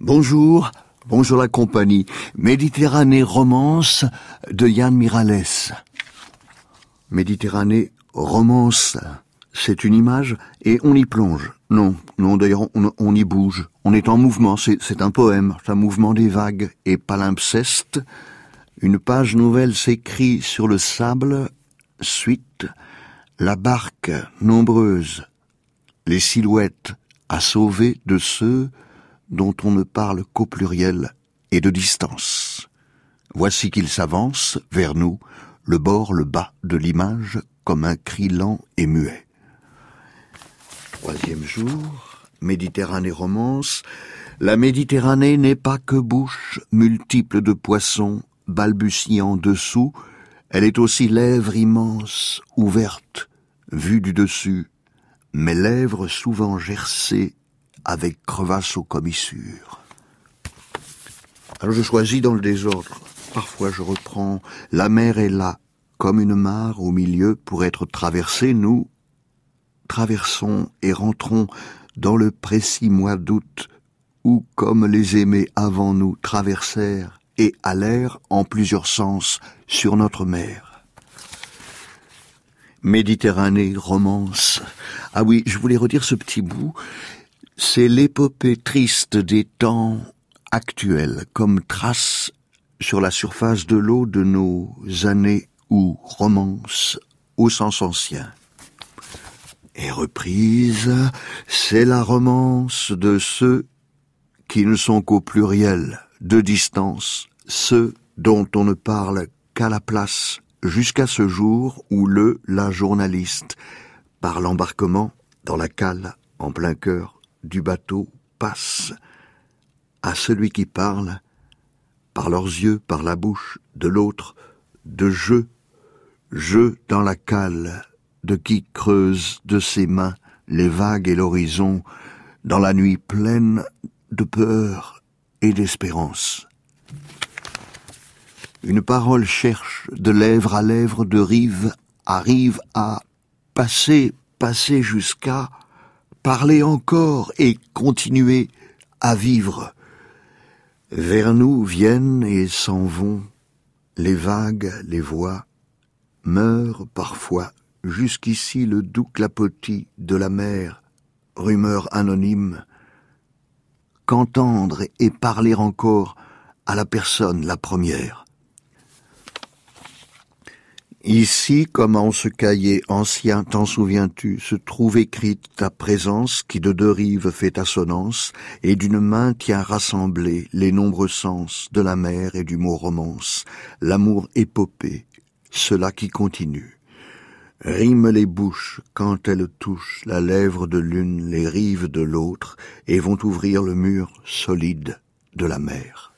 Bonjour, bonjour la compagnie. Méditerranée romance de Yann Miralles. Méditerranée romance, c'est une image et on y plonge. Non, non, d'ailleurs, on, y bouge. On est en mouvement, c'est un poème, un mouvement des vagues et palimpseste. Une page nouvelle s'écrit sur le sable, suite, la barque nombreuse, les silhouettes à sauver de ceux dont on ne parle qu'au pluriel et de distance. Voici qu'il s'avance vers nous, le bord, le bas de l'image, comme un cri lent et muet. Troisième jour, Méditerranée romance, la Méditerranée n'est pas que bouche multiple de poissons balbutiant dessous, elle est aussi lèvre immense, ouverte, vue du dessus, mes lèvres souvent gercées avec crevasses aux commissures. Alors je choisis dans le désordre. Parfois je reprends La mer est là, comme une mare au milieu pour être traversée, nous traversons et rentrons dans le précis mois d'août où, comme les aimés avant nous traversèrent et allèrent en plusieurs sens sur notre mer. Méditerranée, romance. Ah oui, je voulais redire ce petit bout. C'est l'épopée triste des temps actuels, comme trace sur la surface de l'eau de nos années ou romances au sens ancien. Et reprise, c'est la romance de ceux qui ne sont qu'au pluriel, de distance, ceux dont on ne parle qu'à la place, jusqu'à ce jour où le, la journaliste, par l'embarquement, dans la cale, en plein cœur, du bateau passe à celui qui parle, par leurs yeux, par la bouche de l'autre, de jeu, jeu dans la cale, de qui creuse de ses mains les vagues et l'horizon, dans la nuit pleine de peur et d'espérance. Une parole cherche de lèvre à lèvre, de rive à rive, à passer, passer jusqu'à parler encore et continuer à vivre. Vers nous viennent et s'en vont les vagues, les voix, meurent parfois jusqu'ici le doux clapotis de la mer, rumeur anonyme, qu'entendre et parler encore à la personne la première. Ici, comme en ce cahier ancien, t'en souviens-tu, se trouve écrite ta présence qui de deux rives fait assonance, et d'une main tient rassemblés les nombreux sens de la mer et du mot romance, l'amour épopée, cela qui continue. Rime les bouches quand elles touchent la lèvre de l'une, les rives de l'autre, et vont ouvrir le mur solide de la mer.